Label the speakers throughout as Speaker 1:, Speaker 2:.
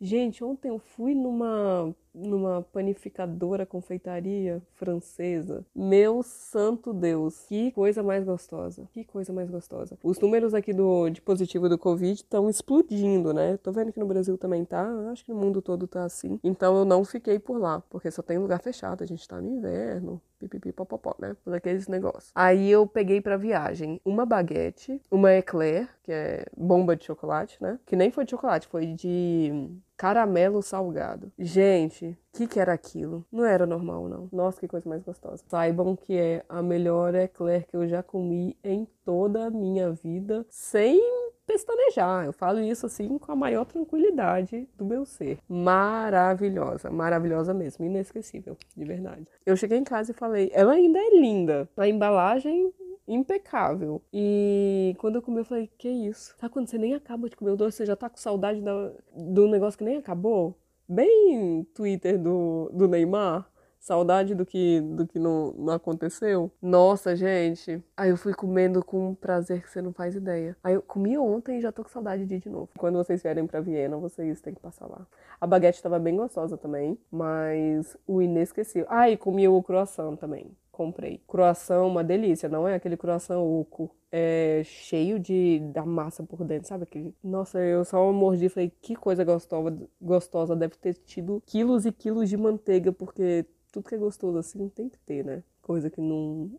Speaker 1: Gente, ontem eu fui numa numa panificadora, confeitaria francesa. Meu santo Deus, que coisa mais gostosa. Que coisa mais gostosa. Os números aqui do de positivo do Covid estão explodindo, né? Tô vendo que no Brasil também tá, acho que no mundo todo tá assim. Então eu não fiquei por lá, porque só tem lugar fechado, a gente tá no inverno, pipipi popopó, né? Todos aqueles negócios. Aí eu peguei pra viagem uma baguete, uma eclair, que é bomba de chocolate, né? Que nem foi de chocolate, foi de caramelo salgado. Gente, o que, que era aquilo? Não era normal, não. Nossa, que coisa mais gostosa. Saibam que é a melhor eclair que eu já comi em toda a minha vida, sem pestanejar. Eu falo isso assim com a maior tranquilidade do meu ser. Maravilhosa, maravilhosa mesmo, inesquecível, de verdade. Eu cheguei em casa e falei, ela ainda é linda. A embalagem impecável. E quando eu comi, eu falei, que isso? Sabe quando você nem acaba de comer o doce, você já tá com saudade da, do negócio que nem acabou? Bem Twitter do, do Neymar. Saudade do que, do que não, não aconteceu. Nossa, gente. Aí eu fui comendo com um prazer que você não faz ideia. Aí eu comi ontem e já tô com saudade de ir de novo. Quando vocês vierem pra Viena, vocês têm que passar lá. A baguete tava bem gostosa também, mas o inesquecível. Ah, e comi o croissant também comprei. Croissant, uma delícia, não é aquele croissant oco. É cheio de da massa por dentro, sabe? Aquele... Nossa, eu só mordi e falei, que coisa gostosa, gostosa. Deve ter tido quilos e quilos de manteiga, porque tudo que é gostoso assim tem que ter, né? Coisa que não,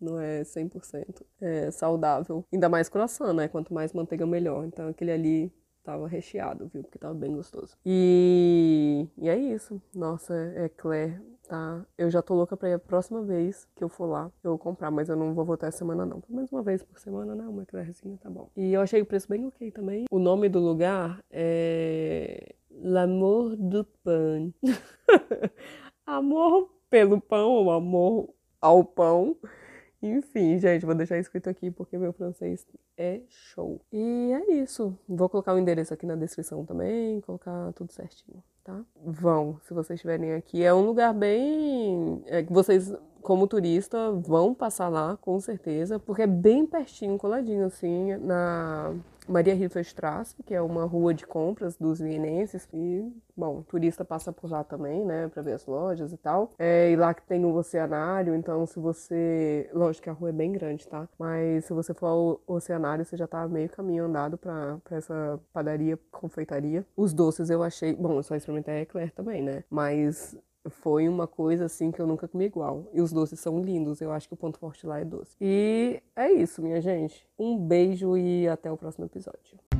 Speaker 1: não é 100% é saudável. Ainda mais croissant, né? Quanto mais manteiga, melhor. Então aquele ali tava recheado, viu? Porque tava bem gostoso. E, e é isso. Nossa, é Claire tá? Eu já tô louca pra ir a próxima vez que eu for lá, eu comprar, mas eu não vou voltar essa semana não. Pelo menos uma vez por semana, né? Uma eclairzinha, tá bom. E eu achei o preço bem ok também. O nome do lugar é L'amour du pain. amor pelo pão, ou amor ao pão. Enfim, gente, vou deixar escrito aqui porque meu francês é show. E é isso. Vou colocar o endereço aqui na descrição também, colocar tudo certinho tá? Vão, se vocês estiverem aqui. É um lugar bem. É, que vocês, como turista, vão passar lá, com certeza, porque é bem pertinho, coladinho, assim, na Maria Hilferstrasse, que é uma rua de compras dos vienenses. E, bom, turista passa por lá também, né, para ver as lojas e tal. É, e lá que tem o oceanário, então se você. Lógico que a rua é bem grande, tá? Mas se você for ao oceanário, você já tá meio caminho andado pra, pra essa padaria, confeitaria. Os doces eu achei. Bom, eu só experimentei a Eclair também, né? Mas foi uma coisa assim que eu nunca comi igual. E os doces são lindos, eu acho que o ponto forte lá é doce. E é isso, minha gente. Um beijo e até o próximo episódio.